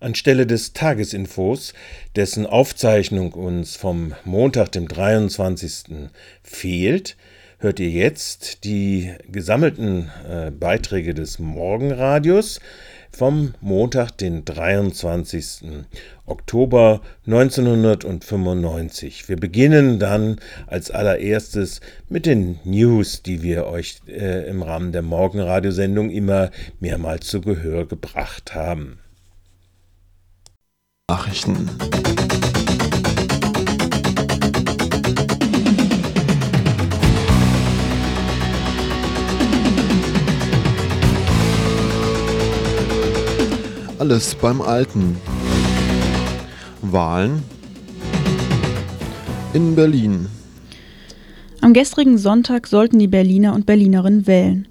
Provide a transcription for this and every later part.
Anstelle des Tagesinfos, dessen Aufzeichnung uns vom Montag, dem 23. fehlt, hört ihr jetzt die gesammelten äh, Beiträge des Morgenradios vom Montag, den 23. Oktober 1995. Wir beginnen dann als allererstes mit den News, die wir euch äh, im Rahmen der Morgenradiosendung immer mehrmals zu Gehör gebracht haben. Nachrichten. Alles beim Alten. Wahlen in Berlin. Am gestrigen Sonntag sollten die Berliner und Berlinerinnen wählen.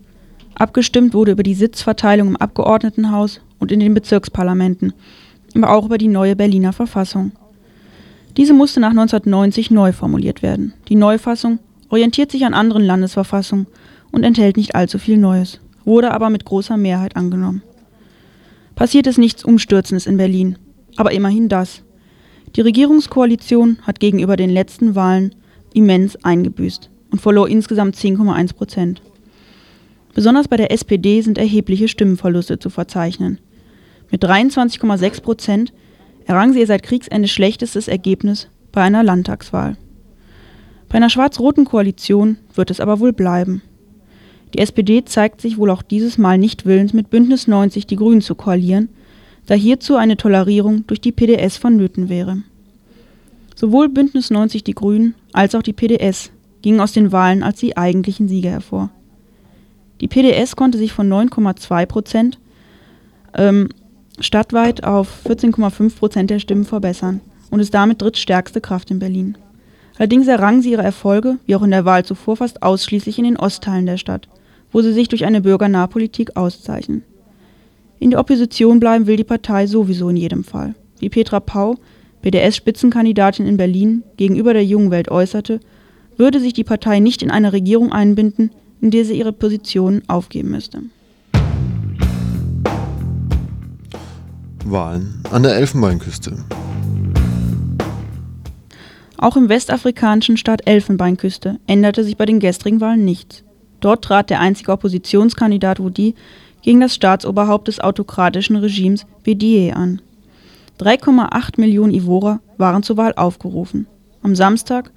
Abgestimmt wurde über die Sitzverteilung im Abgeordnetenhaus und in den Bezirksparlamenten aber auch über die neue Berliner Verfassung. Diese musste nach 1990 neu formuliert werden. Die Neufassung orientiert sich an anderen Landesverfassungen und enthält nicht allzu viel Neues, wurde aber mit großer Mehrheit angenommen. Passiert ist nichts Umstürzendes in Berlin, aber immerhin das. Die Regierungskoalition hat gegenüber den letzten Wahlen immens eingebüßt und verlor insgesamt 10,1 Prozent. Besonders bei der SPD sind erhebliche Stimmenverluste zu verzeichnen. Mit 23,6 Prozent errang sie ihr seit Kriegsende schlechtestes Ergebnis bei einer Landtagswahl. Bei einer schwarz-roten Koalition wird es aber wohl bleiben. Die SPD zeigt sich wohl auch dieses Mal nicht willens, mit Bündnis 90 die Grünen zu koalieren, da hierzu eine Tolerierung durch die PDS vonnöten wäre. Sowohl Bündnis 90 die Grünen als auch die PDS gingen aus den Wahlen als die eigentlichen Sieger hervor. Die PDS konnte sich von 9,2 Prozent ähm, stadtweit auf 14,5 Prozent der Stimmen verbessern und ist damit drittstärkste Kraft in Berlin. Allerdings errangen sie ihre Erfolge, wie auch in der Wahl zuvor, fast ausschließlich in den Ostteilen der Stadt, wo sie sich durch eine bürgernahe Politik auszeichnen. In der Opposition bleiben will die Partei sowieso in jedem Fall. Wie Petra Pau, BDS-Spitzenkandidatin in Berlin, gegenüber der jungen Welt äußerte, würde sich die Partei nicht in eine Regierung einbinden, in der sie ihre Positionen aufgeben müsste. Wahlen an der Elfenbeinküste. Auch im westafrikanischen Staat Elfenbeinküste änderte sich bei den gestrigen Wahlen nichts. Dort trat der einzige Oppositionskandidat Wudi gegen das Staatsoberhaupt des autokratischen Regimes Bedier an. 3,8 Millionen Ivorer waren zur Wahl aufgerufen. Am Samstag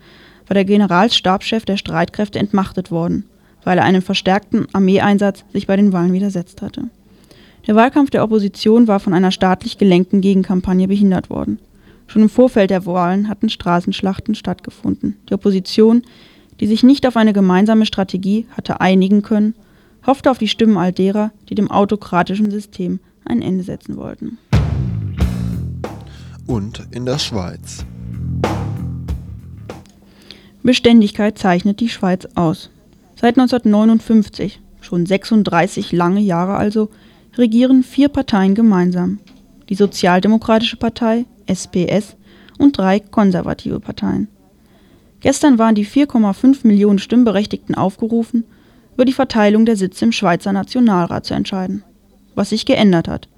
war der Generalstabschef der Streitkräfte entmachtet worden, weil er einem verstärkten Armeeeinsatz sich bei den Wahlen widersetzt hatte. Der Wahlkampf der Opposition war von einer staatlich gelenkten Gegenkampagne behindert worden. Schon im Vorfeld der Wahlen hatten Straßenschlachten stattgefunden. Die Opposition, die sich nicht auf eine gemeinsame Strategie hatte einigen können, hoffte auf die Stimmen all derer, die dem autokratischen System ein Ende setzen wollten. Und in der Schweiz. Beständigkeit zeichnet die Schweiz aus. Seit 1959, schon 36 lange Jahre also, regieren vier Parteien gemeinsam: die Sozialdemokratische Partei (SPS) und drei konservative Parteien. Gestern waren die 4,5 Millionen Stimmberechtigten aufgerufen, über die Verteilung der Sitze im Schweizer Nationalrat zu entscheiden. Was sich geändert hat: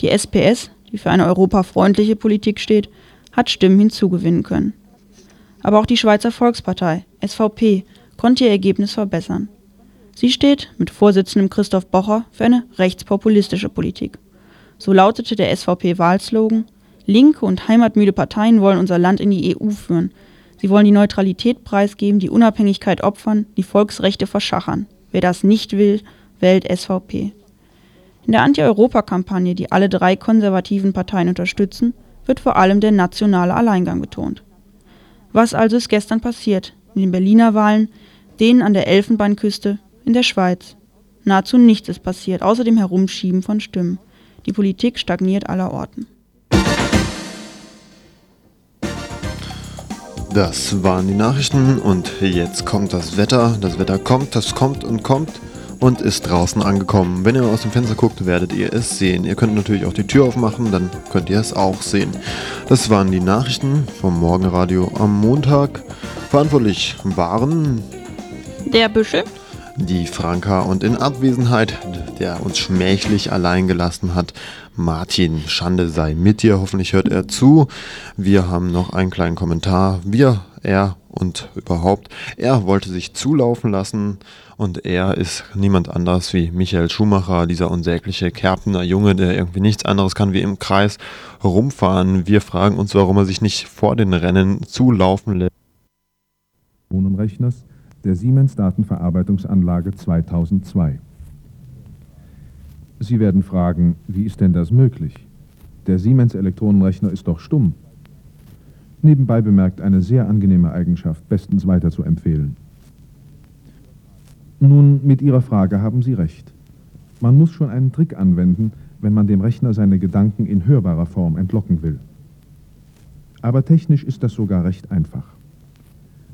Die SPS, die für eine europafreundliche Politik steht, hat Stimmen hinzugewinnen können. Aber auch die Schweizer Volkspartei (SVP) konnte ihr Ergebnis verbessern Sie steht mit Vorsitzendem Christoph Bocher für eine rechtspopulistische Politik. So lautete der SVP-Wahlslogan: Linke und heimatmüde Parteien wollen unser Land in die EU führen. Sie wollen die Neutralität preisgeben, die Unabhängigkeit opfern, die Volksrechte verschachern. Wer das nicht will, wählt SVP. In der Anti-Europa-Kampagne, die alle drei konservativen Parteien unterstützen, wird vor allem der nationale Alleingang betont. Was also ist gestern passiert in den Berliner Wahlen, denen an der Elfenbeinküste, in der Schweiz. Nahezu nichts ist passiert, außer dem Herumschieben von Stimmen. Die Politik stagniert allerorten. Das waren die Nachrichten und jetzt kommt das Wetter. Das Wetter kommt, das kommt und kommt und ist draußen angekommen. Wenn ihr aus dem Fenster guckt, werdet ihr es sehen. Ihr könnt natürlich auch die Tür aufmachen, dann könnt ihr es auch sehen. Das waren die Nachrichten vom Morgenradio am Montag. Verantwortlich waren der Büschel die Franka und in Abwesenheit, der uns schmächlich allein gelassen hat, Martin. Schande sei mit dir. Hoffentlich hört er zu. Wir haben noch einen kleinen Kommentar. Wir, er und überhaupt. Er wollte sich zulaufen lassen und er ist niemand anders wie Michael Schumacher, dieser unsägliche Kerpener Junge, der irgendwie nichts anderes kann wie im Kreis rumfahren. Wir fragen uns, warum er sich nicht vor den Rennen zulaufen lässt. Rechners der Siemens Datenverarbeitungsanlage 2002. Sie werden fragen, wie ist denn das möglich? Der Siemens Elektronenrechner ist doch stumm. Nebenbei bemerkt eine sehr angenehme Eigenschaft, bestens weiter zu empfehlen. Nun, mit Ihrer Frage haben Sie recht. Man muss schon einen Trick anwenden, wenn man dem Rechner seine Gedanken in hörbarer Form entlocken will. Aber technisch ist das sogar recht einfach.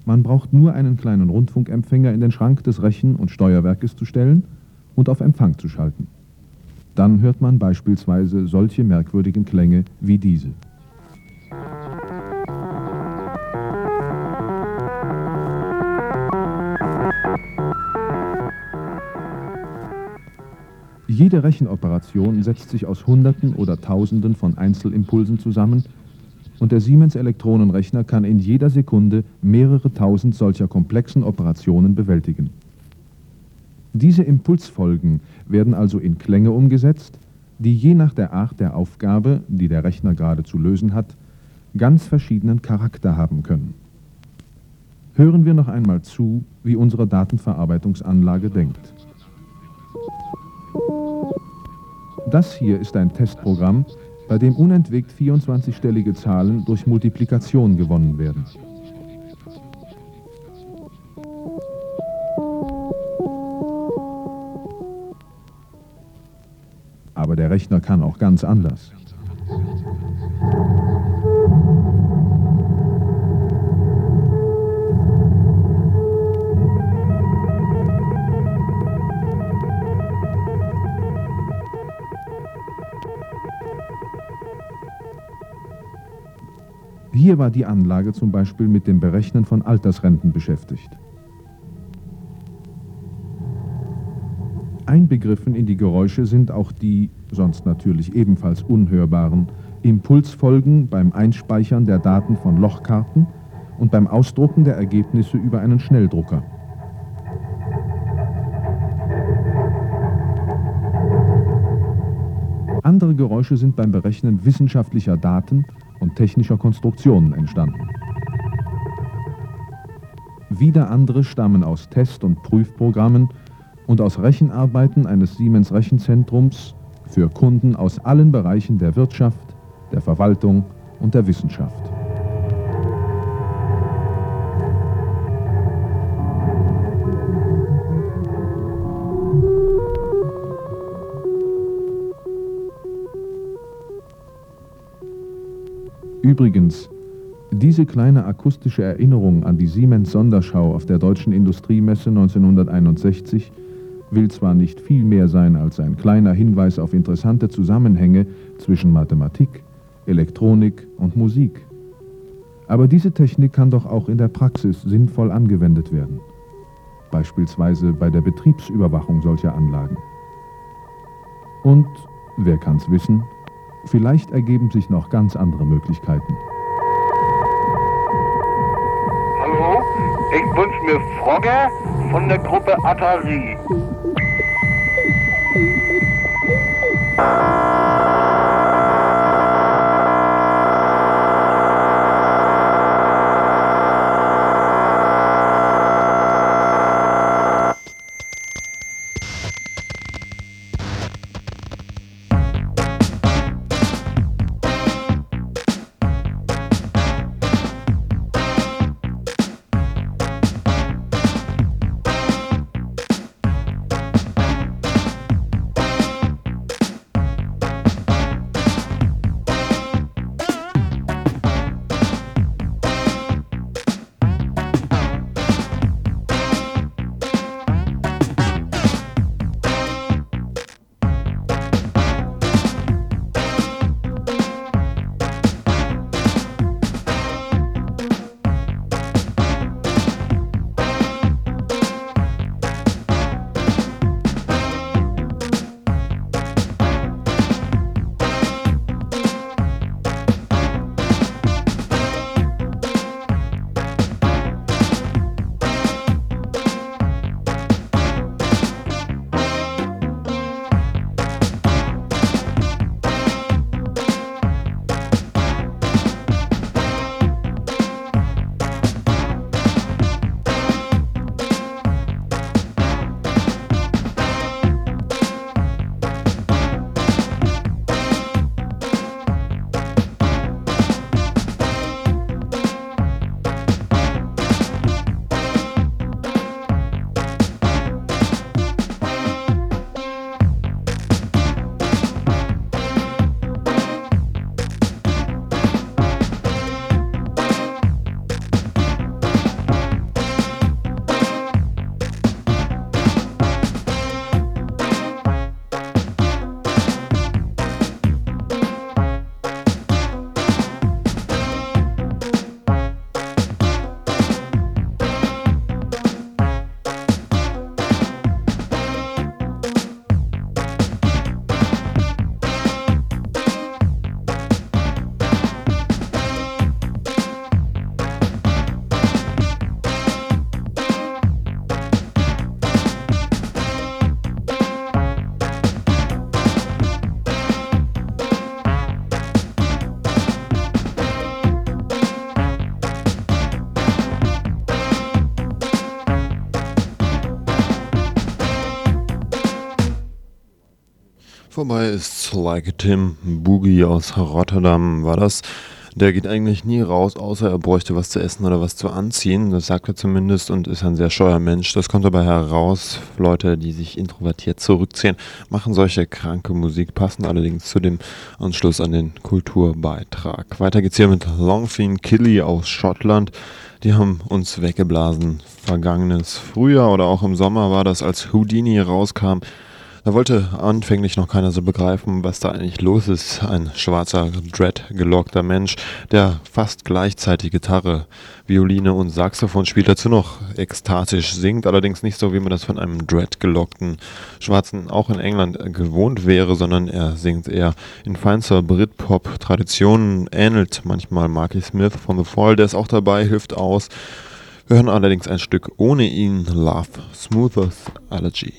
Man braucht nur einen kleinen Rundfunkempfänger in den Schrank des Rechen- und Steuerwerkes zu stellen und auf Empfang zu schalten. Dann hört man beispielsweise solche merkwürdigen Klänge wie diese. Jede Rechenoperation setzt sich aus Hunderten oder Tausenden von Einzelimpulsen zusammen und der Siemens Elektronenrechner kann in jeder Sekunde mehrere tausend solcher komplexen Operationen bewältigen. Diese Impulsfolgen werden also in Klänge umgesetzt, die je nach der Art der Aufgabe, die der Rechner gerade zu lösen hat, ganz verschiedenen Charakter haben können. Hören wir noch einmal zu, wie unsere Datenverarbeitungsanlage denkt. Das hier ist ein Testprogramm, bei dem unentwegt 24-stellige Zahlen durch Multiplikation gewonnen werden. Aber der Rechner kann auch ganz anders. Hier war die Anlage zum Beispiel mit dem Berechnen von Altersrenten beschäftigt. Einbegriffen in die Geräusche sind auch die, sonst natürlich ebenfalls unhörbaren, Impulsfolgen beim Einspeichern der Daten von Lochkarten und beim Ausdrucken der Ergebnisse über einen Schnelldrucker. Andere Geräusche sind beim Berechnen wissenschaftlicher Daten und technischer Konstruktionen entstanden. Wieder andere stammen aus Test- und Prüfprogrammen und aus Rechenarbeiten eines Siemens Rechenzentrums für Kunden aus allen Bereichen der Wirtschaft, der Verwaltung und der Wissenschaft. Übrigens, diese kleine akustische Erinnerung an die Siemens Sonderschau auf der Deutschen Industriemesse 1961 will zwar nicht viel mehr sein als ein kleiner Hinweis auf interessante Zusammenhänge zwischen Mathematik, Elektronik und Musik. Aber diese Technik kann doch auch in der Praxis sinnvoll angewendet werden. Beispielsweise bei der Betriebsüberwachung solcher Anlagen. Und, wer kann's wissen, vielleicht ergeben sich noch ganz andere Möglichkeiten. Hallo, ich wünsche mir Frogge von der Gruppe Atari. Vorbei ist Like Tim Boogie aus Rotterdam, war das. Der geht eigentlich nie raus, außer er bräuchte was zu essen oder was zu anziehen. Das sagt er zumindest und ist ein sehr scheuer Mensch. Das kommt dabei heraus. Leute, die sich introvertiert zurückziehen, machen solche kranke Musik, passen allerdings zu dem Anschluss an den Kulturbeitrag. Weiter geht's hier mit Longfin Killy aus Schottland. Die haben uns weggeblasen. Vergangenes Frühjahr oder auch im Sommer war das, als Houdini rauskam. Da wollte anfänglich noch keiner so begreifen, was da eigentlich los ist. Ein schwarzer, dread-gelockter Mensch, der fast gleichzeitig Gitarre, Violine und Saxophon spielt, dazu noch ekstatisch singt, allerdings nicht so, wie man das von einem dread-gelockten Schwarzen auch in England gewohnt wäre, sondern er singt eher in feinster Britpop-Tradition, ähnelt manchmal Marky Smith von The Fall, der ist auch dabei, hilft aus. Wir hören allerdings ein Stück ohne ihn, Love, Smoothest Allergy.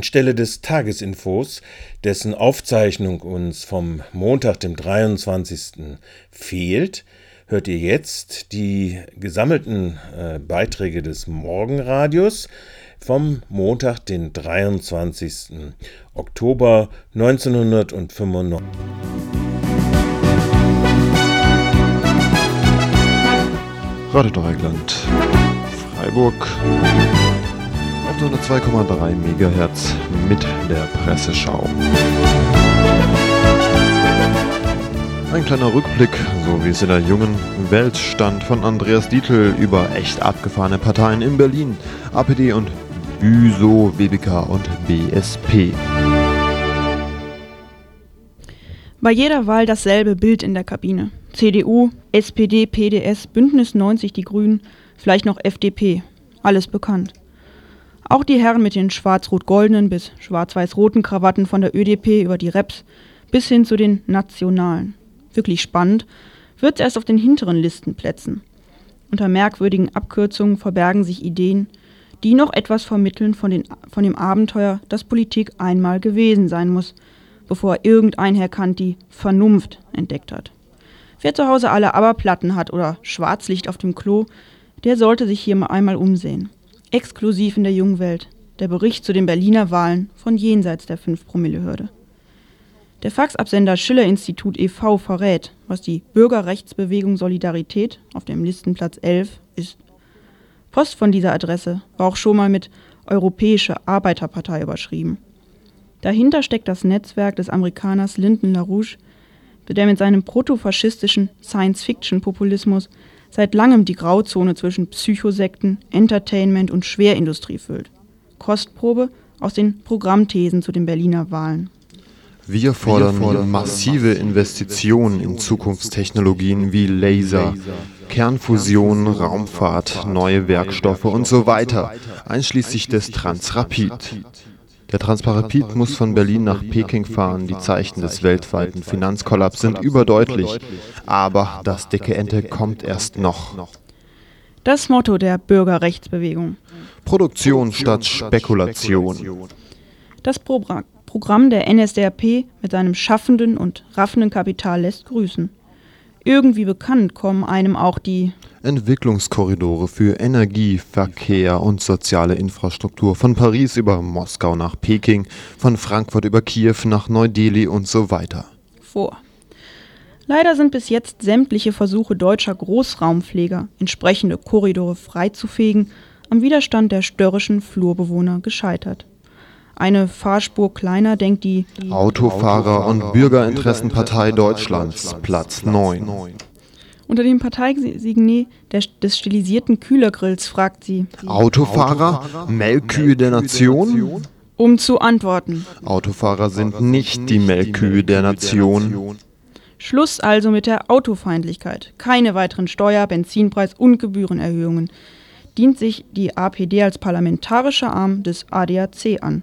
Anstelle des Tagesinfos, dessen Aufzeichnung uns vom Montag, dem 23. fehlt, hört ihr jetzt die gesammelten äh, Beiträge des Morgenradios vom Montag, den 23. Oktober 1995. Radio Dreieckland, Freiburg auf 2,3 MHz mit der Presseschau. Ein kleiner Rückblick, so wie es in der jungen Welt stand, von Andreas Dietl über echt abgefahrene Parteien in Berlin, APD und BÜSO, BBK und BSP. Bei jeder Wahl dasselbe Bild in der Kabine. CDU, SPD, PDS, Bündnis 90 Die Grünen, vielleicht noch FDP. Alles bekannt. Auch die Herren mit den schwarz-rot-goldenen bis schwarz-weiß-roten Krawatten von der ÖDP über die Reps bis hin zu den Nationalen. Wirklich spannend wird es erst auf den hinteren Listenplätzen. Unter merkwürdigen Abkürzungen verbergen sich Ideen, die noch etwas vermitteln von, den, von dem Abenteuer, das Politik einmal gewesen sein muss, bevor irgendein Herr Kant die Vernunft entdeckt hat. Wer zu Hause alle Aberplatten hat oder Schwarzlicht auf dem Klo, der sollte sich hier mal einmal umsehen. Exklusiv in der jungen Welt. Der Bericht zu den Berliner Wahlen von jenseits der 5-Promille-Hürde. Der Faxabsender Schiller-Institut e.V. verrät, was die Bürgerrechtsbewegung Solidarität auf dem Listenplatz 11 ist. Post von dieser Adresse war auch schon mal mit Europäische Arbeiterpartei überschrieben. Dahinter steckt das Netzwerk des Amerikaners Lyndon LaRouche, der mit seinem protofaschistischen Science-Fiction-Populismus seit langem die Grauzone zwischen Psychosekten, Entertainment und Schwerindustrie füllt. Kostprobe aus den Programmthesen zu den Berliner Wahlen. Wir fordern, Wir fordern massive Investitionen in Zukunftstechnologien wie Laser, Kernfusion, Raumfahrt, neue Werkstoffe und so weiter, einschließlich des Transrapid. Der Transparapid muss von Berlin nach Peking fahren. Die Zeichen des weltweiten Finanzkollaps sind überdeutlich. Aber das dicke Ente kommt erst noch. Das Motto der Bürgerrechtsbewegung. Produktion statt Spekulation. Das Pro Programm der NSDAP mit seinem schaffenden und raffenden Kapital lässt grüßen. Irgendwie bekannt kommen einem auch die Entwicklungskorridore für Energie, Verkehr und soziale Infrastruktur von Paris über Moskau nach Peking, von Frankfurt über Kiew nach Neu-Delhi und so weiter. Vor. Leider sind bis jetzt sämtliche Versuche deutscher Großraumpfleger, entsprechende Korridore freizufegen, am Widerstand der störrischen Flurbewohner gescheitert. Eine Fahrspur kleiner denkt die Autofahrer- und Bürgerinteressenpartei Deutschlands, Platz 9. Unter dem Parteisignet des stilisierten Kühlergrills fragt sie: Autofahrer, Melkkühe der Nation? Um zu antworten: Autofahrer sind nicht die Melkkühe der Nation. Schluss also mit der Autofeindlichkeit. Keine weiteren Steuer-, Benzinpreis- und Gebührenerhöhungen. Dient sich die APD als parlamentarischer Arm des ADAC an.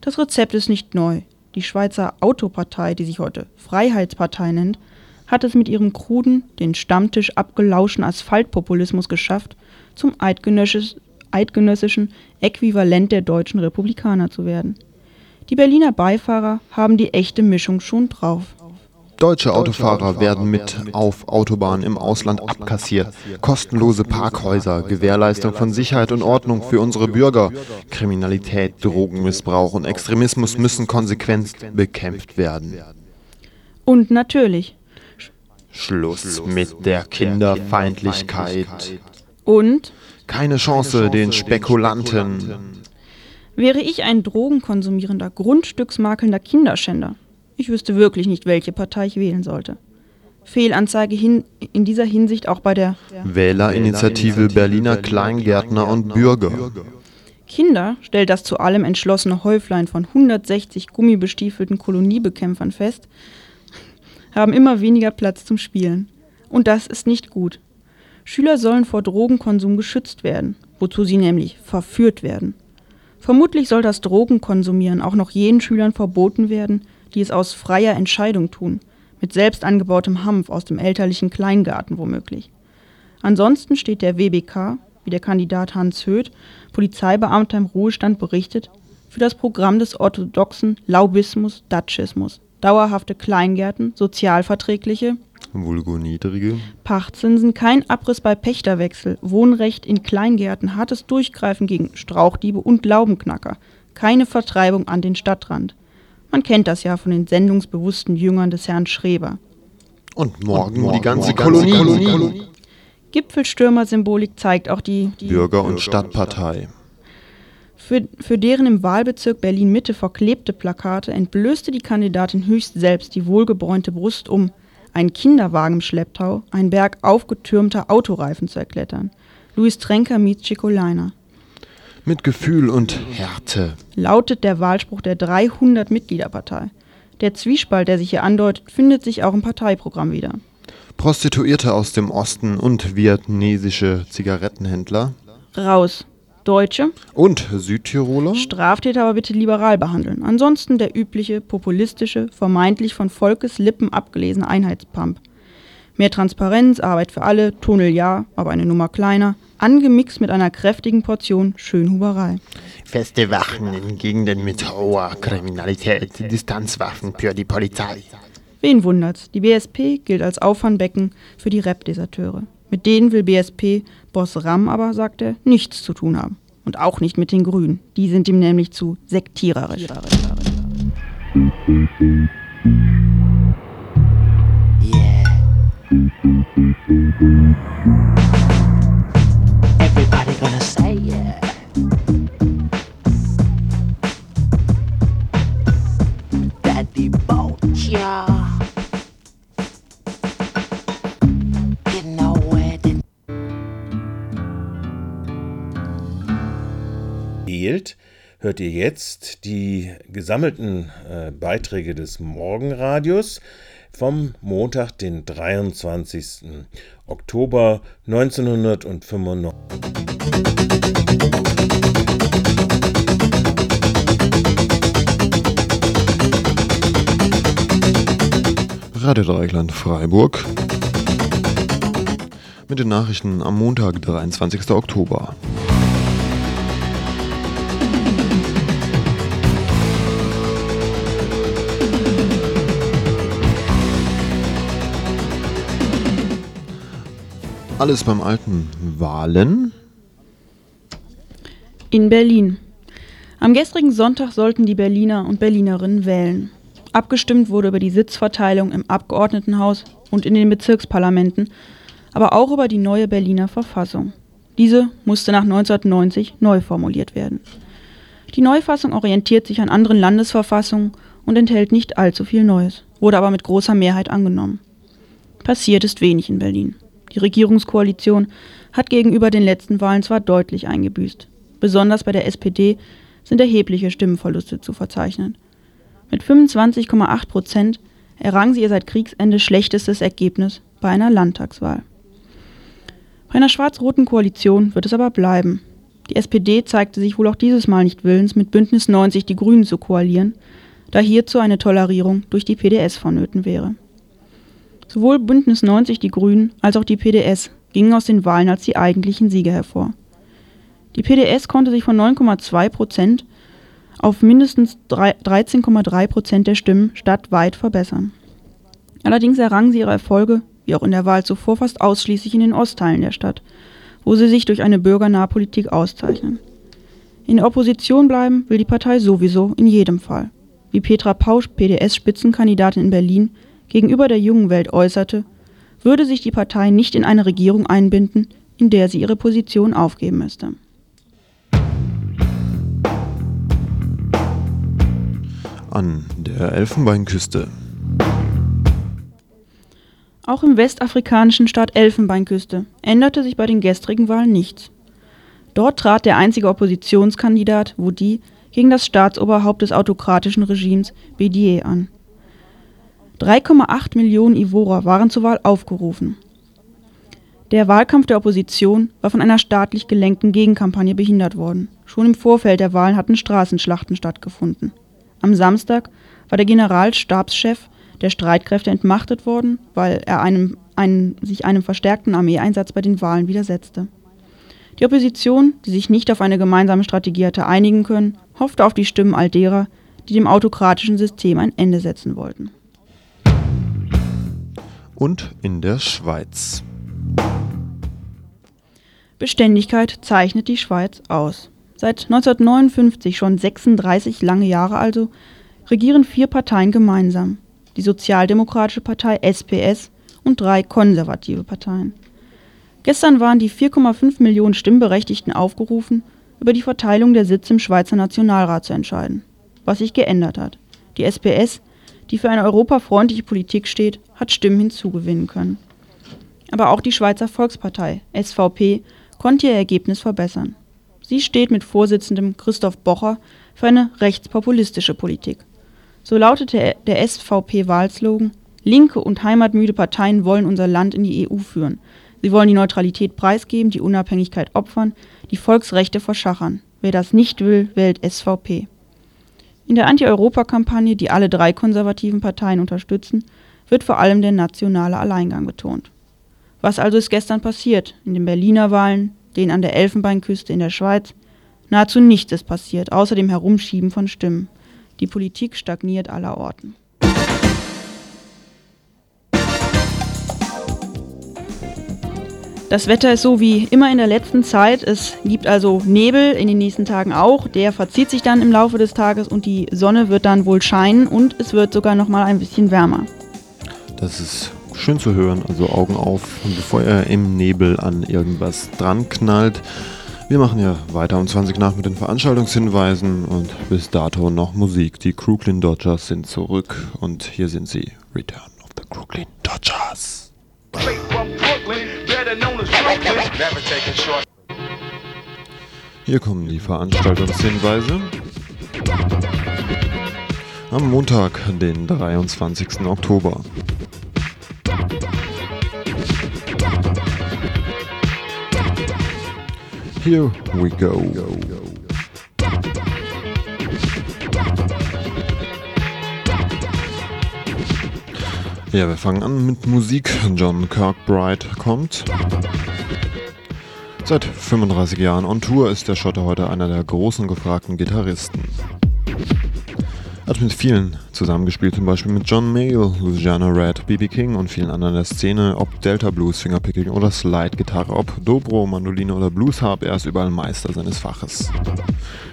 Das Rezept ist nicht neu. Die Schweizer Autopartei, die sich heute Freiheitspartei nennt, hat es mit ihrem kruden, den Stammtisch abgelauschten Asphaltpopulismus geschafft, zum eidgenössischen Äquivalent der deutschen Republikaner zu werden. Die Berliner Beifahrer haben die echte Mischung schon drauf. Deutsche Autofahrer werden mit auf Autobahnen im Ausland abkassiert. Kostenlose Parkhäuser, Gewährleistung von Sicherheit und Ordnung für unsere Bürger. Kriminalität, Drogenmissbrauch und Extremismus müssen konsequent bekämpft werden. Und natürlich Schluss mit der Kinderfeindlichkeit. Und? Keine Chance den Spekulanten. Wäre ich ein drogenkonsumierender, grundstücksmakelnder Kinderschänder, ich wüsste wirklich nicht, welche Partei ich wählen sollte. Fehlanzeige hin, in dieser Hinsicht auch bei der Wählerinitiative Berliner Kleingärtner und Bürger. Kinder stellt das zu allem entschlossene Häuflein von 160 gummibestiefelten Koloniebekämpfern fest, haben immer weniger Platz zum Spielen. Und das ist nicht gut. Schüler sollen vor Drogenkonsum geschützt werden, wozu sie nämlich verführt werden. Vermutlich soll das Drogenkonsumieren auch noch jenen Schülern verboten werden, die es aus freier Entscheidung tun, mit selbst angebautem Hanf aus dem elterlichen Kleingarten womöglich. Ansonsten steht der WBK, wie der Kandidat Hans Höth, Polizeibeamter im Ruhestand berichtet, für das Programm des orthodoxen Laubismus, Datschismus dauerhafte Kleingärten, sozialverträgliche Vulgo-niedrige. Pachtzinsen, kein Abriss bei Pächterwechsel, Wohnrecht in Kleingärten, hartes Durchgreifen gegen Strauchdiebe und Laubenknacker, keine Vertreibung an den Stadtrand. Man kennt das ja von den sendungsbewussten Jüngern des Herrn Schreber. Und morgen, Und morgen die ganze Kolonie. Kolonie. Gipfelstürmer-Symbolik zeigt auch die, die Bürger- und Stadtpartei. Für, für deren im Wahlbezirk Berlin-Mitte verklebte Plakate entblößte die Kandidatin höchst selbst die wohlgebräunte Brust, um einen Kinderwagen im Schlepptau, einen Berg aufgetürmter Autoreifen zu erklettern. Luis Trenker meets Chicolina. Mit Gefühl und Härte. Lautet der Wahlspruch der 300-Mitgliederpartei. Der Zwiespalt, der sich hier andeutet, findet sich auch im Parteiprogramm wieder. Prostituierte aus dem Osten und vietnamesische Zigarettenhändler. Raus. Deutsche und Südtiroler Straftäter aber bitte liberal behandeln. Ansonsten der übliche, populistische, vermeintlich von Volkes Lippen abgelesene Einheitspump. Mehr Transparenz, Arbeit für alle, Tunnel ja, aber eine Nummer kleiner, angemixt mit einer kräftigen Portion Schönhuberei. Feste Wachen in Gegenden mit hoher Kriminalität, Distanzwaffen für die Polizei. Wen wundert's? Die BSP gilt als Auffangbecken für die Rap-Deserteure. Mit denen will BSP-Boss Ram aber, sagt er, nichts zu tun haben. Und auch nicht mit den Grünen. Die sind ihm nämlich zu sektiererisch. Everybody hört ihr jetzt die gesammelten äh, Beiträge des Morgenradios vom Montag, den 23. Oktober 1995. Radio Dreieckland Freiburg. Mit den Nachrichten am Montag, 23. Oktober. Alles beim alten Wahlen. In Berlin. Am gestrigen Sonntag sollten die Berliner und Berlinerinnen wählen. Abgestimmt wurde über die Sitzverteilung im Abgeordnetenhaus und in den Bezirksparlamenten, aber auch über die neue Berliner Verfassung. Diese musste nach 1990 neu formuliert werden. Die Neufassung orientiert sich an anderen Landesverfassungen und enthält nicht allzu viel Neues, wurde aber mit großer Mehrheit angenommen. Passiert ist wenig in Berlin. Die Regierungskoalition hat gegenüber den letzten Wahlen zwar deutlich eingebüßt. Besonders bei der SPD sind erhebliche Stimmenverluste zu verzeichnen. Mit 25,8 Prozent errang sie ihr seit Kriegsende schlechtestes Ergebnis bei einer Landtagswahl. Bei einer schwarz-roten Koalition wird es aber bleiben. Die SPD zeigte sich wohl auch dieses Mal nicht willens, mit Bündnis 90 die Grünen zu koalieren, da hierzu eine Tolerierung durch die PDS vonnöten wäre. Sowohl Bündnis 90 die Grünen als auch die PDS gingen aus den Wahlen als die eigentlichen Sieger hervor. Die PDS konnte sich von 9,2 Prozent auf mindestens 13,3 Prozent der Stimmen stadtweit verbessern. Allerdings errangen sie ihre Erfolge, wie auch in der Wahl zuvor, fast ausschließlich in den Ostteilen der Stadt, wo sie sich durch eine bürgernahe Politik auszeichnen. In der Opposition bleiben will die Partei sowieso in jedem Fall. Wie Petra Pausch, PDS-Spitzenkandidatin in Berlin, gegenüber der jungen Welt äußerte, würde sich die Partei nicht in eine Regierung einbinden, in der sie ihre Position aufgeben müsste. An der Elfenbeinküste. Auch im westafrikanischen Staat Elfenbeinküste änderte sich bei den gestrigen Wahlen nichts. Dort trat der einzige Oppositionskandidat, Wudi, gegen das Staatsoberhaupt des autokratischen Regimes, Bédié, an. 3,8 Millionen Ivorer waren zur Wahl aufgerufen. Der Wahlkampf der Opposition war von einer staatlich gelenkten Gegenkampagne behindert worden. Schon im Vorfeld der Wahlen hatten Straßenschlachten stattgefunden. Am Samstag war der Generalstabschef der Streitkräfte entmachtet worden, weil er einem, einem, sich einem verstärkten Armeeeinsatz bei den Wahlen widersetzte. Die Opposition, die sich nicht auf eine gemeinsame Strategie hatte einigen können, hoffte auf die Stimmen all derer, die dem autokratischen System ein Ende setzen wollten. Und in der Schweiz. Beständigkeit zeichnet die Schweiz aus. Seit 1959, schon 36 lange Jahre also, regieren vier Parteien gemeinsam. Die Sozialdemokratische Partei SPS und drei konservative Parteien. Gestern waren die 4,5 Millionen Stimmberechtigten aufgerufen, über die Verteilung der Sitze im Schweizer Nationalrat zu entscheiden. Was sich geändert hat. Die SPS, die für eine europafreundliche Politik steht, hat Stimmen hinzugewinnen können. Aber auch die Schweizer Volkspartei, SVP, konnte ihr Ergebnis verbessern. Sie steht mit Vorsitzendem Christoph Bocher für eine rechtspopulistische Politik. So lautete der SVP-Wahlslogan: Linke und heimatmüde Parteien wollen unser Land in die EU führen. Sie wollen die Neutralität preisgeben, die Unabhängigkeit opfern, die Volksrechte verschachern. Wer das nicht will, wählt SVP. In der Anti-Europa-Kampagne, die alle drei konservativen Parteien unterstützen, wird vor allem der nationale Alleingang betont. Was also ist gestern passiert in den Berliner Wahlen, den an der Elfenbeinküste in der Schweiz. Nahezu nichts ist passiert, außer dem Herumschieben von Stimmen. Die Politik stagniert allerorten. Das Wetter ist so wie immer in der letzten Zeit. Es gibt also Nebel in den nächsten Tagen auch. Der verzieht sich dann im Laufe des Tages und die Sonne wird dann wohl scheinen und es wird sogar noch mal ein bisschen wärmer. Das ist schön zu hören, also Augen auf, bevor er im Nebel an irgendwas dran knallt. Wir machen ja weiter um 20 nach mit den Veranstaltungshinweisen und bis dato noch Musik. Die Crooklyn Dodgers sind zurück und hier sind sie. Return of the Crooklyn Dodgers. Hier kommen die Veranstaltungshinweise. Am Montag, den 23. Oktober. Here we go. Ja, wir fangen an mit Musik. John Kirkbride kommt. Seit 35 Jahren on Tour ist der Schotte heute einer der großen gefragten Gitarristen. Hat mit vielen zusammengespielt, zum Beispiel mit John Mayall, Louisiana Red, B.B. King und vielen anderen der Szene, ob Delta Blues, Fingerpicking oder Slide-Gitarre, ob Dobro, Mandoline oder Blues Harp, er ist überall Meister seines Faches.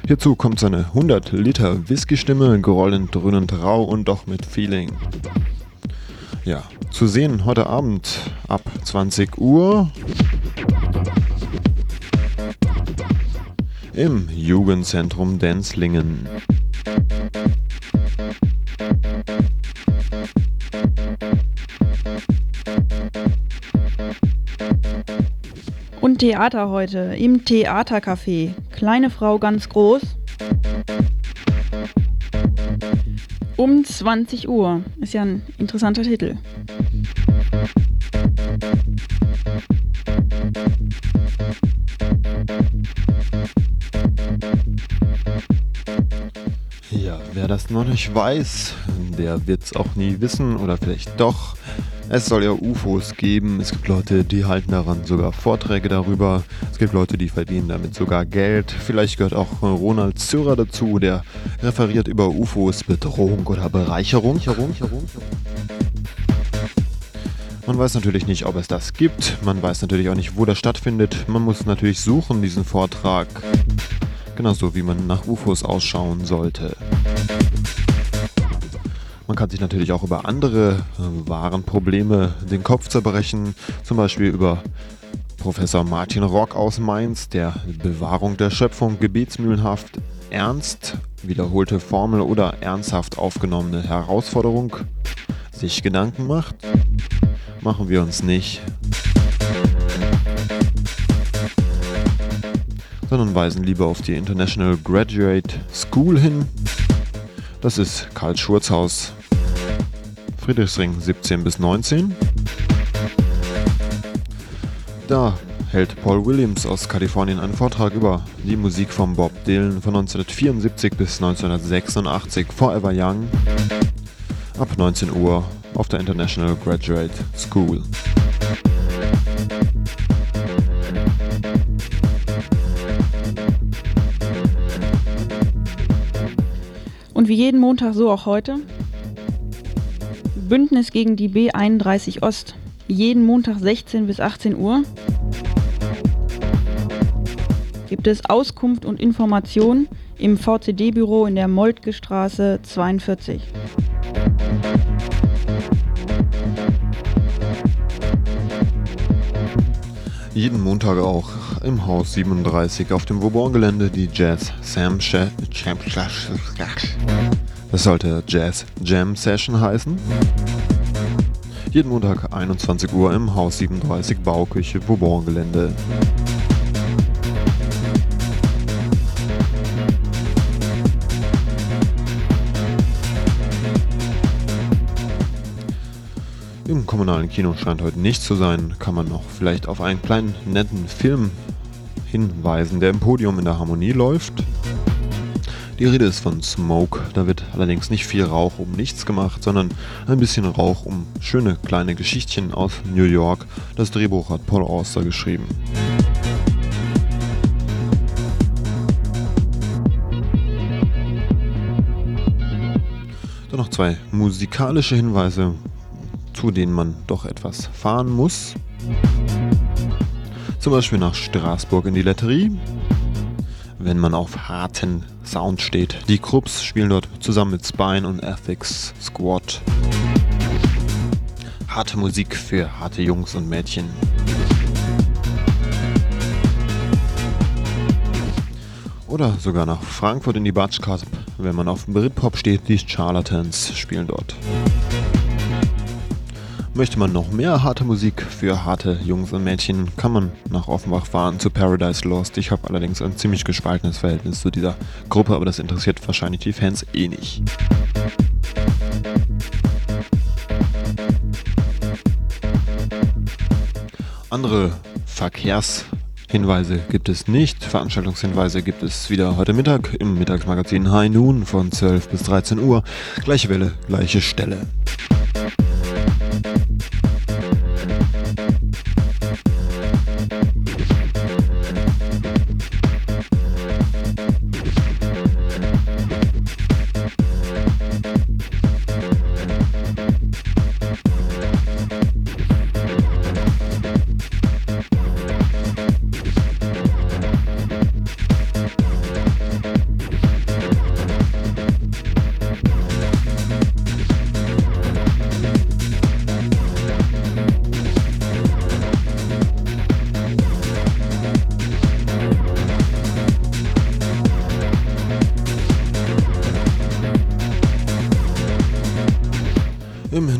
Hierzu kommt seine 100 Liter Whisky-Stimme, grollend, dröhnend, rau und doch mit Feeling. Ja, zu sehen heute Abend ab 20 Uhr im Jugendzentrum Denzlingen. Und Theater heute im Theatercafé. Kleine Frau ganz groß. 20 Uhr. Ist ja ein interessanter Titel. Ja, wer das noch nicht weiß, der wird es auch nie wissen oder vielleicht doch. Es soll ja UFOs geben. Es gibt Leute, die halten daran sogar Vorträge darüber. Es gibt Leute, die verdienen damit sogar Geld. Vielleicht gehört auch Ronald Zürer dazu, der referiert über UFOs, Bedrohung oder Bereicherung. Man weiß natürlich nicht, ob es das gibt. Man weiß natürlich auch nicht, wo das stattfindet. Man muss natürlich suchen, diesen Vortrag. Genauso wie man nach UFOs ausschauen sollte. Man kann sich natürlich auch über andere äh, wahren Probleme den Kopf zerbrechen, zum Beispiel über Professor Martin Rock aus Mainz, der Bewahrung der Schöpfung gebetsmühlenhaft ernst wiederholte Formel oder ernsthaft aufgenommene Herausforderung sich Gedanken macht. Machen wir uns nicht. sondern weisen lieber auf die International Graduate School hin. Das ist Karl Schurzhaus, Friedrichsring 17 bis 19. Da hält Paul Williams aus Kalifornien einen Vortrag über die Musik von Bob Dylan von 1974 bis 1986, Forever Young, ab 19 Uhr auf der International Graduate School. Und wie jeden Montag so auch heute. Bündnis gegen die B31 Ost. Jeden Montag 16 bis 18 Uhr. Gibt es Auskunft und Information im VCD-Büro in der Moltke Straße 42. Jeden Montag auch im Haus 37 auf dem Vauban-Gelände die Jazz Sam Sh Das sollte Jazz Jam Session heißen. Jeden Montag 21 Uhr im Haus 37 Bauküche Vauban-Gelände. Im kommunalen Kino scheint heute nichts zu sein. Kann man noch vielleicht auf einen kleinen netten Film hinweisen, der im Podium in der Harmonie läuft. Die Rede ist von Smoke, da wird allerdings nicht viel Rauch um nichts gemacht, sondern ein bisschen Rauch um schöne kleine Geschichtchen aus New York. Das Drehbuch hat Paul Auster geschrieben. Dann noch zwei musikalische Hinweise, zu denen man doch etwas fahren muss. Zum Beispiel nach Straßburg in die Letterie, wenn man auf harten Sound steht. Die Krupps spielen dort zusammen mit Spine und Ethics Squad. Harte Musik für harte Jungs und Mädchen. Oder sogar nach Frankfurt in die Batschkap, wenn man auf Britpop steht, die Charlatans spielen dort. Möchte man noch mehr harte Musik für harte Jungs und Mädchen, kann man nach Offenbach fahren zu Paradise Lost. Ich habe allerdings ein ziemlich gespaltenes Verhältnis zu dieser Gruppe, aber das interessiert wahrscheinlich die Fans eh nicht. Andere Verkehrshinweise gibt es nicht. Veranstaltungshinweise gibt es wieder heute Mittag im Mittagsmagazin High Noon von 12 bis 13 Uhr. Gleiche Welle, gleiche Stelle.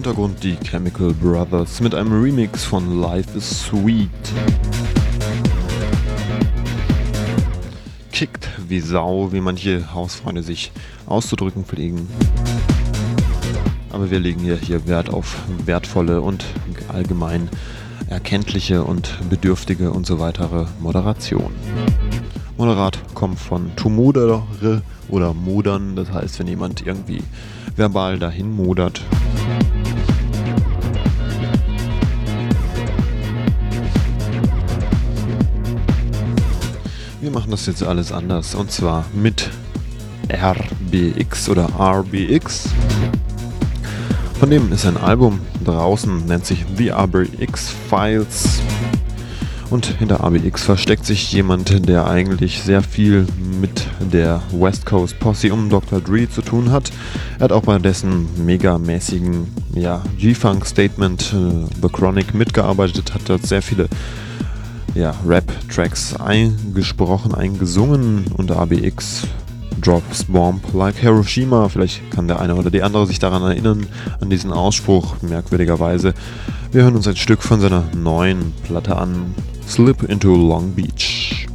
Hintergrund die Chemical Brothers mit einem Remix von Life is Sweet. Kickt wie Sau, wie manche Hausfreunde sich auszudrücken pflegen. Aber wir legen ja hier Wert auf wertvolle und allgemein erkenntliche und bedürftige und so weitere Moderation. Moderat kommt von to modere oder modern, das heißt, wenn jemand irgendwie verbal dahin modert. Machen das jetzt alles anders und zwar mit RBX oder RBX. Von dem ist ein Album draußen, nennt sich The RBX Files. Und hinter ABX versteckt sich jemand, der eigentlich sehr viel mit der West Coast Posse um Dr. Dre zu tun hat. Er hat auch bei dessen megamäßigen ja, G-Funk Statement äh, The Chronic mitgearbeitet, hat dort sehr viele ja, Rap-Tracks eingesprochen, eingesungen und ABX Drops Bomb like Hiroshima. Vielleicht kann der eine oder die andere sich daran erinnern, an diesen Ausspruch, merkwürdigerweise. Wir hören uns ein Stück von seiner neuen Platte an, Slip into Long Beach.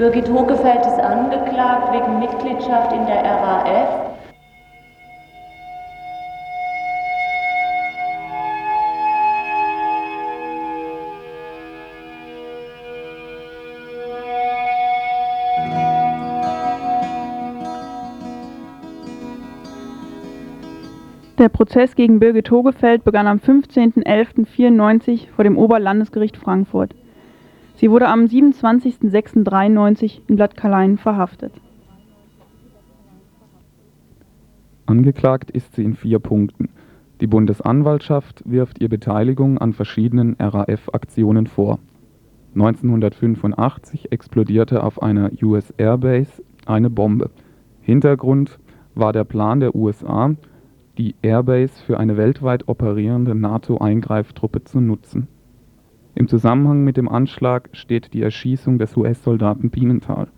Birgit Hogefeld ist angeklagt wegen Mitgliedschaft in der RAF. Der Prozess gegen Birgit Hogefeld begann am 15.11.94 vor dem Oberlandesgericht Frankfurt. Sie wurde am 27.06.93 in Bad Kalein verhaftet. Angeklagt ist sie in vier Punkten. Die Bundesanwaltschaft wirft ihr Beteiligung an verschiedenen RAF-Aktionen vor. 1985 explodierte auf einer US Airbase eine Bombe. Hintergrund war der Plan der USA, die Airbase für eine weltweit operierende NATO-Eingreiftruppe zu nutzen. Im Zusammenhang mit dem Anschlag steht die Erschießung des US-Soldaten Pimental.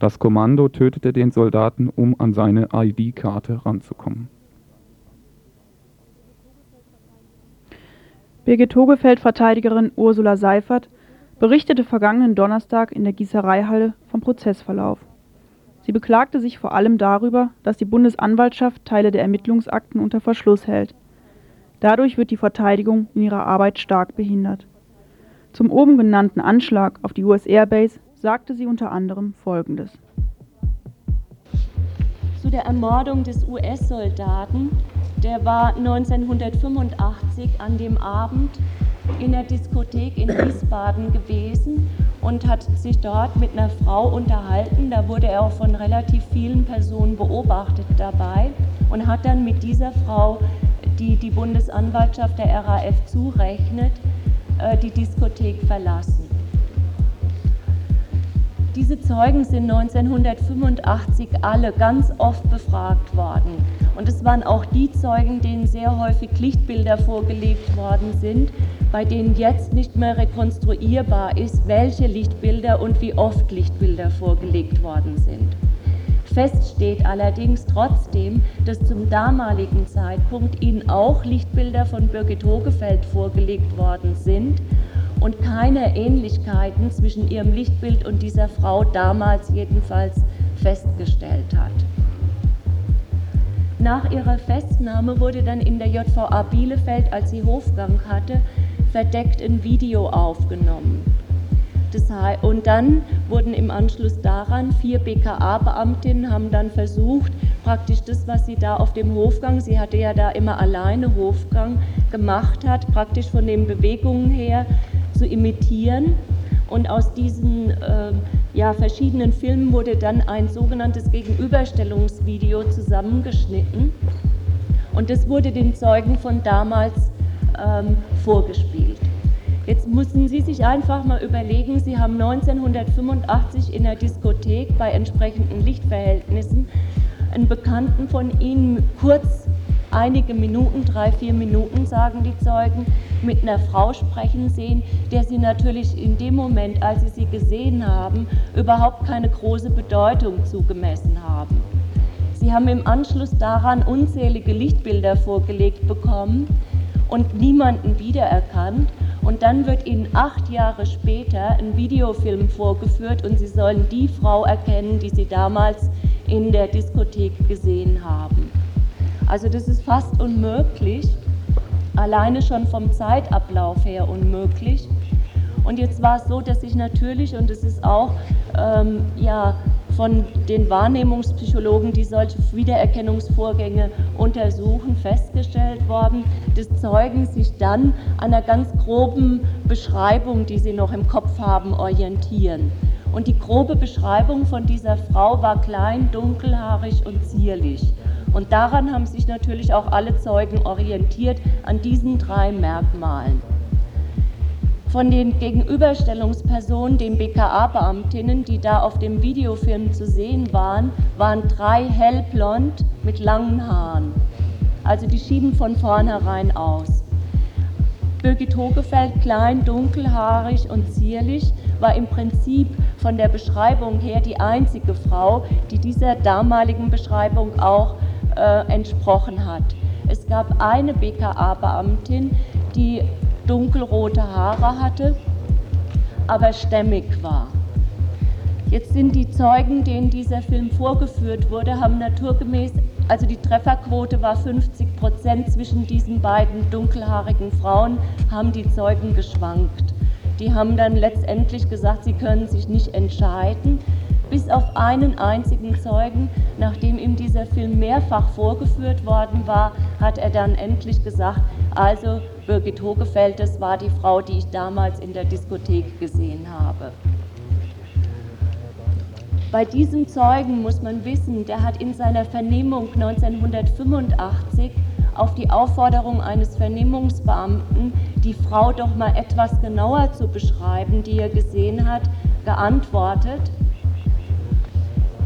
Das Kommando tötete den Soldaten, um an seine ID-Karte ranzukommen. Birgit Hogefeld-Verteidigerin Ursula Seifert berichtete vergangenen Donnerstag in der Gießereihalle vom Prozessverlauf. Sie beklagte sich vor allem darüber, dass die Bundesanwaltschaft Teile der Ermittlungsakten unter Verschluss hält. Dadurch wird die Verteidigung in ihrer Arbeit stark behindert. Zum oben genannten Anschlag auf die US Airbase sagte sie unter anderem Folgendes. zu der Ermordung des US-Soldaten. Der war 1985 an dem Abend in der Diskothek in Wiesbaden gewesen und hat sich dort mit einer Frau unterhalten. Da wurde er auch von relativ vielen Personen beobachtet dabei und hat dann mit dieser Frau, die die Bundesanwaltschaft der RAF zurechnet, die Diskothek verlassen. Diese Zeugen sind 1985 alle ganz oft befragt worden. Und es waren auch die Zeugen, denen sehr häufig Lichtbilder vorgelegt worden sind, bei denen jetzt nicht mehr rekonstruierbar ist, welche Lichtbilder und wie oft Lichtbilder vorgelegt worden sind. Fest steht allerdings trotzdem, dass zum damaligen Zeitpunkt ihnen auch Lichtbilder von Birgit Hogefeld vorgelegt worden sind und keine Ähnlichkeiten zwischen ihrem Lichtbild und dieser Frau damals jedenfalls festgestellt hat. Nach ihrer Festnahme wurde dann in der JVA Bielefeld, als sie Hofgang hatte, verdeckt ein Video aufgenommen. Das und dann wurden im Anschluss daran vier BKA-Beamtinnen haben dann versucht, praktisch das, was sie da auf dem Hofgang, sie hatte ja da immer alleine Hofgang gemacht hat, praktisch von den Bewegungen her zu imitieren. Und aus diesen äh, ja, verschiedenen Filmen wurde dann ein sogenanntes Gegenüberstellungsvideo zusammengeschnitten. Und das wurde den Zeugen von damals ähm, vorgespielt. Jetzt müssen Sie sich einfach mal überlegen, Sie haben 1985 in der Diskothek bei entsprechenden Lichtverhältnissen einen Bekannten von Ihnen kurz einige Minuten, drei, vier Minuten, sagen die Zeugen, mit einer Frau sprechen sehen, der sie natürlich in dem Moment, als sie sie gesehen haben, überhaupt keine große Bedeutung zugemessen haben. Sie haben im Anschluss daran unzählige Lichtbilder vorgelegt bekommen und niemanden wiedererkannt. Und dann wird ihnen acht Jahre später ein Videofilm vorgeführt und sie sollen die Frau erkennen, die sie damals in der Diskothek gesehen haben. Also das ist fast unmöglich, alleine schon vom Zeitablauf her unmöglich. Und jetzt war es so, dass ich natürlich, und es ist auch ähm, ja, von den Wahrnehmungspsychologen, die solche Wiedererkennungsvorgänge untersuchen, festgestellt worden, dass Zeugen sich dann an einer ganz groben Beschreibung, die sie noch im Kopf haben, orientieren. Und die grobe Beschreibung von dieser Frau war klein, dunkelhaarig und zierlich. Und daran haben sich natürlich auch alle Zeugen orientiert, an diesen drei Merkmalen. Von den Gegenüberstellungspersonen, den BKA-Beamtinnen, die da auf dem Videofilm zu sehen waren, waren drei hellblond mit langen Haaren. Also die schieden von vornherein aus. Birgit Hogefeld, klein, dunkelhaarig und zierlich, war im Prinzip von der Beschreibung her die einzige Frau, die dieser damaligen Beschreibung auch äh, entsprochen hat. Es gab eine BKA-Beamtin, die dunkelrote Haare hatte, aber stämmig war. Jetzt sind die Zeugen, denen dieser Film vorgeführt wurde, haben naturgemäß, also die Trefferquote war 50 Prozent zwischen diesen beiden dunkelhaarigen Frauen, haben die Zeugen geschwankt. Die haben dann letztendlich gesagt, sie können sich nicht entscheiden bis auf einen einzigen Zeugen, nachdem ihm dieser Film mehrfach vorgeführt worden war, hat er dann endlich gesagt, also Birgit Hogefeld, das war die Frau, die ich damals in der Diskothek gesehen habe. Bei diesem Zeugen muss man wissen, der hat in seiner Vernehmung 1985 auf die Aufforderung eines Vernehmungsbeamten, die Frau doch mal etwas genauer zu beschreiben, die er gesehen hat, geantwortet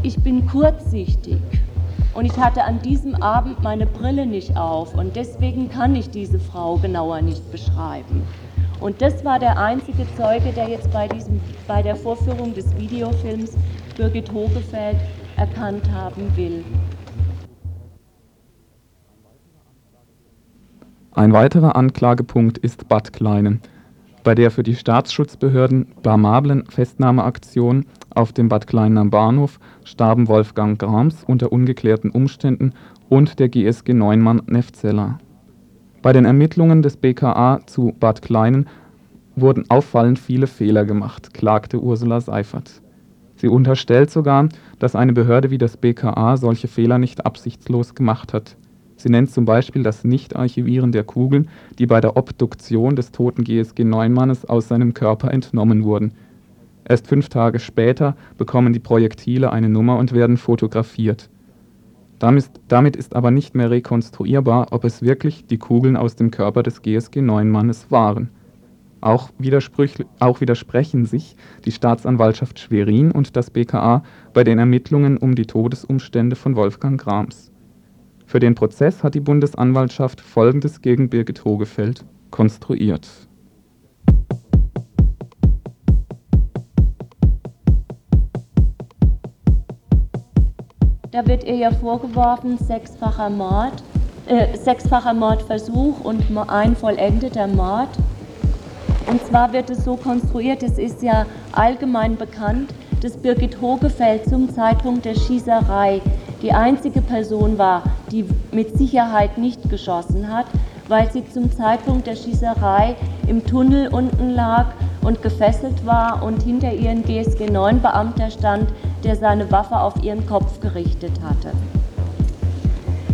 ich bin kurzsichtig und ich hatte an diesem Abend meine Brille nicht auf und deswegen kann ich diese Frau genauer nicht beschreiben. Und das war der einzige Zeuge, der jetzt bei, diesem, bei der Vorführung des Videofilms Birgit Hogefeld erkannt haben will. Ein weiterer Anklagepunkt ist Bad Kleinen. Bei der für die Staatsschutzbehörden blamablen Festnahmeaktion auf dem Bad Kleiner Bahnhof starben Wolfgang Grams unter ungeklärten Umständen und der GSG Neunmann Nefzeller. Bei den Ermittlungen des BKA zu Bad Kleinen wurden auffallend viele Fehler gemacht, klagte Ursula Seifert. Sie unterstellt sogar, dass eine Behörde wie das BKA solche Fehler nicht absichtslos gemacht hat. Sie nennt zum Beispiel das Nicht-Archivieren der Kugeln, die bei der Obduktion des toten GSG-9-Mannes aus seinem Körper entnommen wurden. Erst fünf Tage später bekommen die Projektile eine Nummer und werden fotografiert. Damit, ist aber nicht mehr rekonstruierbar, ob es wirklich die Kugeln aus dem Körper des GSG-9-Mannes waren. Auch, auch, widersprechen sich die Staatsanwaltschaft Schwerin und das BKA bei den Ermittlungen um die Todesumstände von Wolfgang Grams. Für den Prozess hat die Bundesanwaltschaft Folgendes gegen Birgit Hogefeld konstruiert. Da wird ihr ja vorgeworfen, sechsfacher Mord, äh, sechsfacher Mordversuch und ein vollendeter Mord. Und zwar wird es so konstruiert, es ist ja allgemein bekannt, dass Birgit Hogefeld zum Zeitpunkt der Schießerei die einzige Person war, die mit Sicherheit nicht geschossen hat, weil sie zum Zeitpunkt der Schießerei im Tunnel unten lag und gefesselt war und hinter ihr ein GSG-9-Beamter stand, der seine Waffe auf ihren Kopf gerichtet hatte.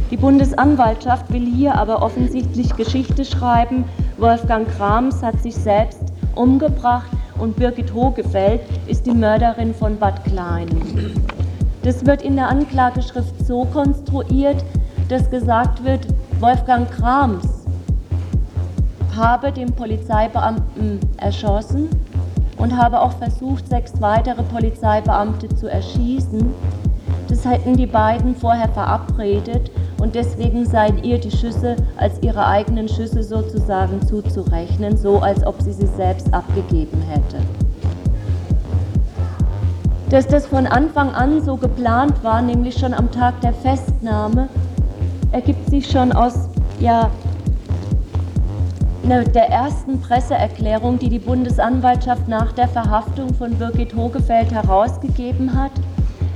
Die Bundesanwaltschaft will hier aber offensichtlich Geschichte schreiben. Wolfgang Krams hat sich selbst umgebracht und Birgit Hogefeld ist die Mörderin von Bad Kleinen. Das wird in der Anklageschrift so konstruiert, dass gesagt wird, Wolfgang Krams habe den Polizeibeamten erschossen und habe auch versucht, sechs weitere Polizeibeamte zu erschießen. Das hätten die beiden vorher verabredet und deswegen seien ihr die Schüsse als ihre eigenen Schüsse sozusagen zuzurechnen, so als ob sie sie selbst abgegeben hätte. Dass das von Anfang an so geplant war, nämlich schon am Tag der Festnahme, ergibt sich schon aus ja, der ersten Presseerklärung, die die Bundesanwaltschaft nach der Verhaftung von Birgit Hogefeld herausgegeben hat.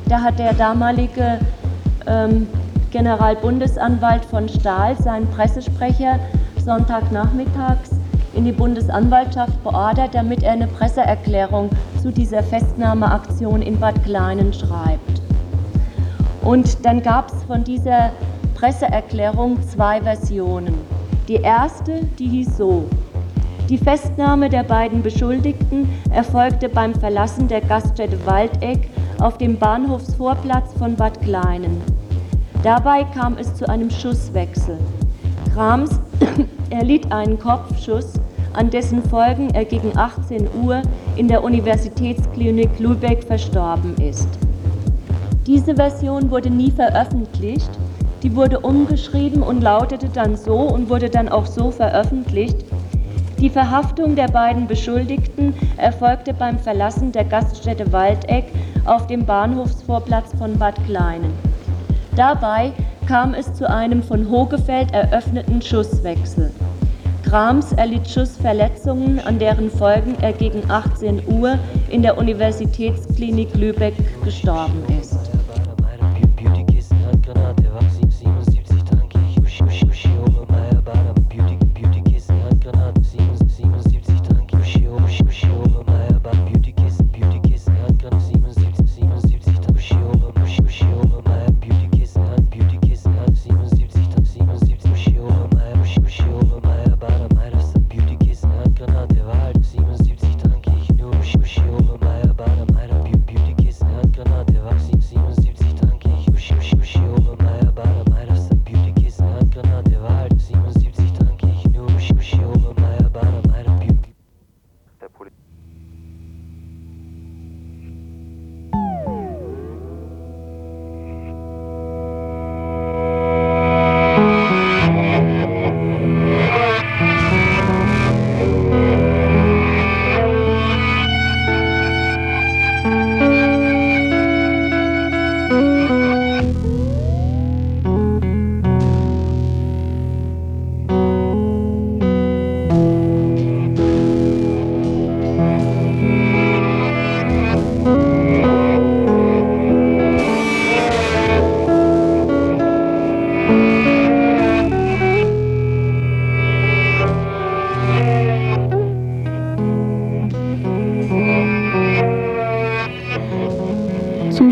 Da hat der damalige ähm, Generalbundesanwalt von Stahl seinen Pressesprecher Sonntagnachmittags in die Bundesanwaltschaft beordert, damit er eine Presseerklärung zu dieser Festnahmeaktion in Bad Kleinen schreibt. Und dann gab es von dieser Presseerklärung zwei Versionen. Die erste, die hieß so. Die Festnahme der beiden Beschuldigten erfolgte beim Verlassen der Gaststätte Waldeck auf dem Bahnhofsvorplatz von Bad Kleinen. Dabei kam es zu einem Schusswechsel. Krams erlitt einen Kopfschuss, an dessen Folgen er gegen 18 Uhr in der Universitätsklinik Lübeck verstorben ist. Diese Version wurde nie veröffentlicht, die wurde umgeschrieben und lautete dann so und wurde dann auch so veröffentlicht. Die Verhaftung der beiden Beschuldigten erfolgte beim Verlassen der Gaststätte Waldeck auf dem Bahnhofsvorplatz von Bad Kleinen. Dabei kam es zu einem von Hogefeld eröffneten Schusswechsel. Grams erlitt Schussverletzungen, an deren Folgen er gegen 18 Uhr in der Universitätsklinik Lübeck gestorben ist.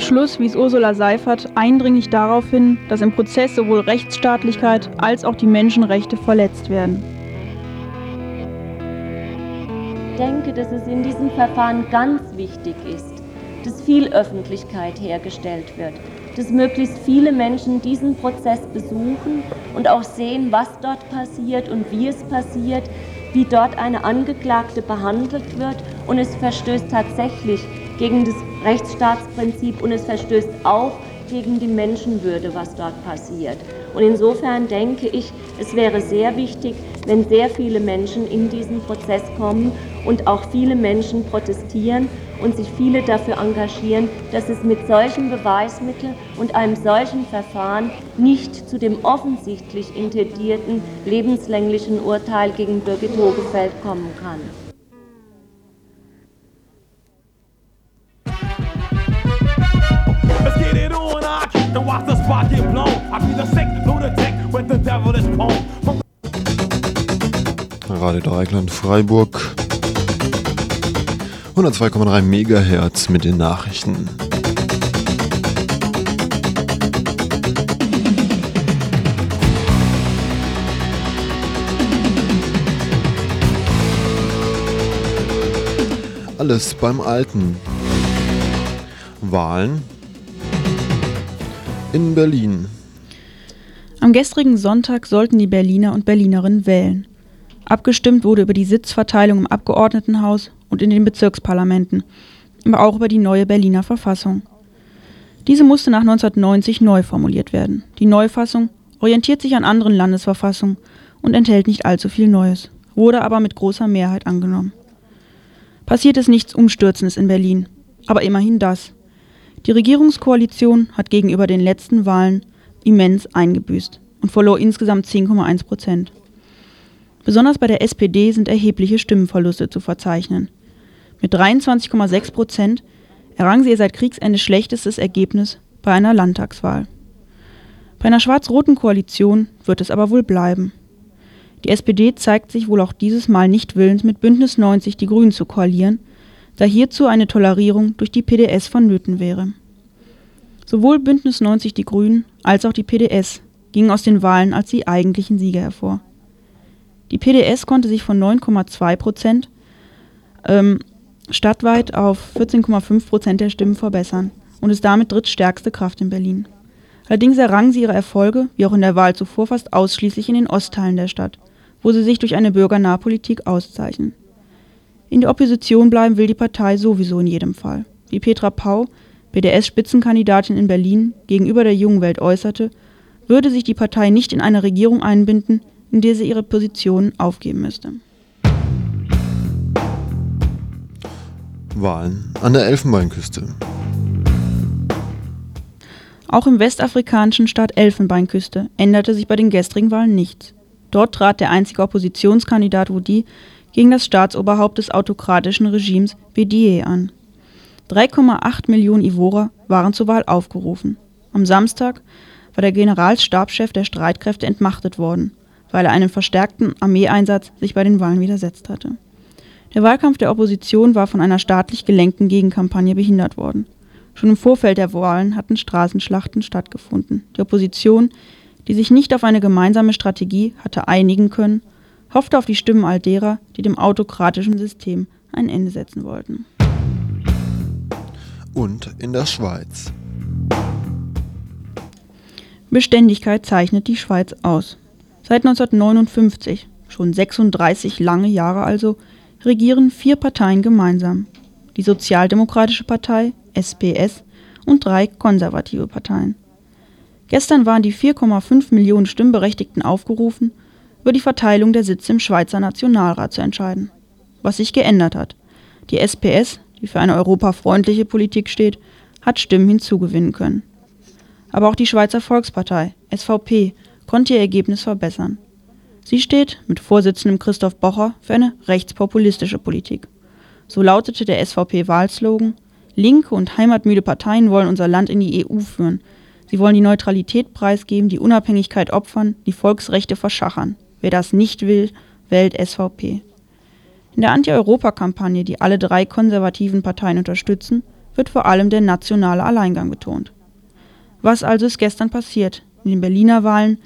Entschluss wies Ursula Seifert eindringlich darauf hin, dass im Prozess sowohl Rechtsstaatlichkeit als auch die Menschenrechte verletzt werden. Ich denke, dass es in diesem Verfahren ganz wichtig ist, dass viel Öffentlichkeit hergestellt wird, dass möglichst viele Menschen diesen Prozess besuchen und auch sehen, was dort passiert und wie es passiert, wie dort eine Angeklagte behandelt wird und es verstößt tatsächlich gegen das Rechtsstaatsprinzip und es verstößt auch gegen die Menschenwürde, was dort passiert. Und insofern denke ich, es wäre sehr wichtig, wenn sehr viele Menschen in diesen Prozess kommen und auch viele Menschen protestieren und sich viele dafür engagieren, dass es mit solchen Beweismitteln und einem solchen Verfahren nicht zu dem offensichtlich intendierten lebenslänglichen Urteil gegen Birgit Hogefeld kommen kann. To watch the spot get blown. I be the sick lunatic with the devilish poem. Radio Dreikland Freiburg. 102,3 Megahertz mit den Nachrichten. Alles beim Alten. Wahlen in Berlin. Am gestrigen Sonntag sollten die Berliner und Berlinerinnen wählen. Abgestimmt wurde über die Sitzverteilung im Abgeordnetenhaus und in den Bezirksparlamenten, aber auch über die neue Berliner Verfassung. Diese musste nach 1990 neu formuliert werden. Die Neufassung orientiert sich an anderen Landesverfassungen und enthält nicht allzu viel Neues, wurde aber mit großer Mehrheit angenommen. Passiert ist nichts Umstürzendes in Berlin, aber immerhin das. Die Regierungskoalition hat gegenüber den letzten Wahlen immens eingebüßt und verlor insgesamt 10,1 Prozent. Besonders bei der SPD sind erhebliche Stimmenverluste zu verzeichnen. Mit 23,6 Prozent errang sie ihr seit Kriegsende schlechtestes Ergebnis bei einer Landtagswahl. Bei einer schwarz-roten Koalition wird es aber wohl bleiben. Die SPD zeigt sich wohl auch dieses Mal nicht willens, mit Bündnis 90 die Grünen zu koalieren, da hierzu eine Tolerierung durch die PDS vonnöten wäre. Sowohl Bündnis 90 die Grünen als auch die PDS gingen aus den Wahlen als die eigentlichen Sieger hervor. Die PDS konnte sich von 9,2 Prozent ähm, stadtweit auf 14,5 Prozent der Stimmen verbessern und ist damit drittstärkste Kraft in Berlin. Allerdings errangen sie ihre Erfolge, wie auch in der Wahl zuvor, fast ausschließlich in den Ostteilen der Stadt, wo sie sich durch eine bürgernahe Politik auszeichnen. In der Opposition bleiben will die Partei sowieso in jedem Fall. Wie Petra Pau, BDS-Spitzenkandidatin in Berlin, gegenüber der Jungen Welt äußerte, würde sich die Partei nicht in eine Regierung einbinden, in der sie ihre Position aufgeben müsste. Wahlen an der Elfenbeinküste. Auch im westafrikanischen Staat Elfenbeinküste änderte sich bei den gestrigen Wahlen nichts. Dort trat der einzige Oppositionskandidat Wudi gegen das Staatsoberhaupt des autokratischen Regimes Bediye an. 3,8 Millionen Ivorer waren zur Wahl aufgerufen. Am Samstag war der Generalstabschef der Streitkräfte entmachtet worden, weil er einem verstärkten Armeeeinsatz sich bei den Wahlen widersetzt hatte. Der Wahlkampf der Opposition war von einer staatlich gelenkten Gegenkampagne behindert worden. Schon im Vorfeld der Wahlen hatten Straßenschlachten stattgefunden. Die Opposition, die sich nicht auf eine gemeinsame Strategie hatte einigen können, hoffte auf die Stimmen all derer, die dem autokratischen System ein Ende setzen wollten. Und in der Schweiz. Beständigkeit zeichnet die Schweiz aus. Seit 1959, schon 36 lange Jahre also, regieren vier Parteien gemeinsam. Die Sozialdemokratische Partei, SPS, und drei konservative Parteien. Gestern waren die 4,5 Millionen Stimmberechtigten aufgerufen, über die Verteilung der Sitze im Schweizer Nationalrat zu entscheiden. Was sich geändert hat. Die SPS, die für eine europafreundliche Politik steht, hat Stimmen hinzugewinnen können. Aber auch die Schweizer Volkspartei, SVP, konnte ihr Ergebnis verbessern. Sie steht mit Vorsitzendem Christoph Bocher für eine rechtspopulistische Politik. So lautete der SVP-Wahlslogan: Linke und heimatmüde Parteien wollen unser Land in die EU führen. Sie wollen die Neutralität preisgeben, die Unabhängigkeit opfern, die Volksrechte verschachern. Wer das nicht will, wählt SVP. In der Anti-Europa-Kampagne, die alle drei konservativen Parteien unterstützen, wird vor allem der nationale Alleingang betont. Was also ist gestern passiert in den Berliner Wahlen,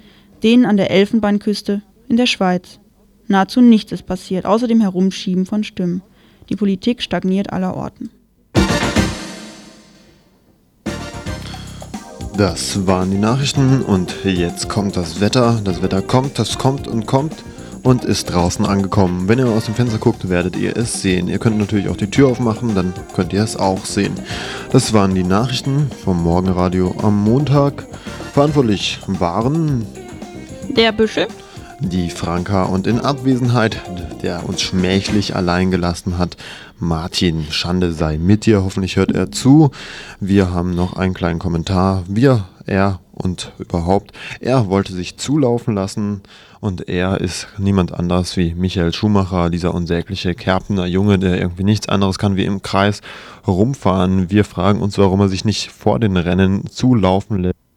denen an der Elfenbeinküste, in der Schweiz? Nahezu nichts ist passiert, außer dem Herumschieben von Stimmen. Die Politik stagniert allerorten. Das waren die Nachrichten und jetzt kommt das Wetter. Das Wetter kommt, das kommt und kommt und ist draußen angekommen. Wenn ihr aus dem Fenster guckt, werdet ihr es sehen. Ihr könnt natürlich auch die Tür aufmachen, dann könnt ihr es auch sehen. Das waren die Nachrichten vom Morgenradio am Montag. Verantwortlich waren Der Büschel, die Franka und in Abwesenheit, der uns schmächlich allein gelassen hat, Martin. Schande sei mit dir, hoffentlich hört er zu. Wir haben noch einen kleinen Kommentar. Wir, er und überhaupt, er wollte sich zulaufen lassen und er ist niemand anders wie Michael Schumacher, dieser unsägliche Kerpener Junge, der irgendwie nichts anderes kann wie im Kreis rumfahren. Wir fragen uns, warum er sich nicht vor den Rennen zulaufen lässt.